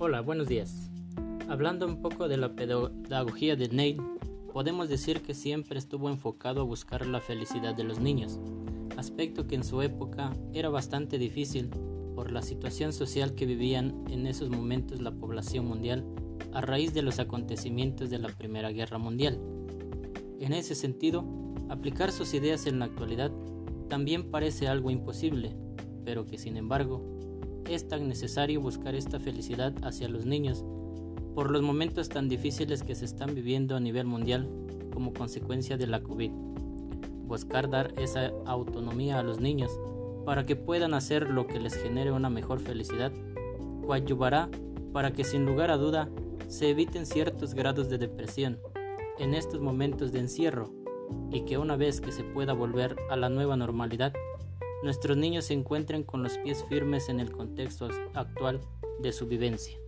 Hola, buenos días. Hablando un poco de la pedagogía de Neil, podemos decir que siempre estuvo enfocado a buscar la felicidad de los niños, aspecto que en su época era bastante difícil por la situación social que vivían en esos momentos la población mundial a raíz de los acontecimientos de la Primera Guerra Mundial. En ese sentido, aplicar sus ideas en la actualidad también parece algo imposible, pero que sin embargo es tan necesario buscar esta felicidad hacia los niños por los momentos tan difíciles que se están viviendo a nivel mundial como consecuencia de la COVID. Buscar dar esa autonomía a los niños para que puedan hacer lo que les genere una mejor felicidad, coadyuvará para que sin lugar a duda se eviten ciertos grados de depresión en estos momentos de encierro y que una vez que se pueda volver a la nueva normalidad, nuestros niños se encuentren con los pies firmes en el contexto actual de su vivencia.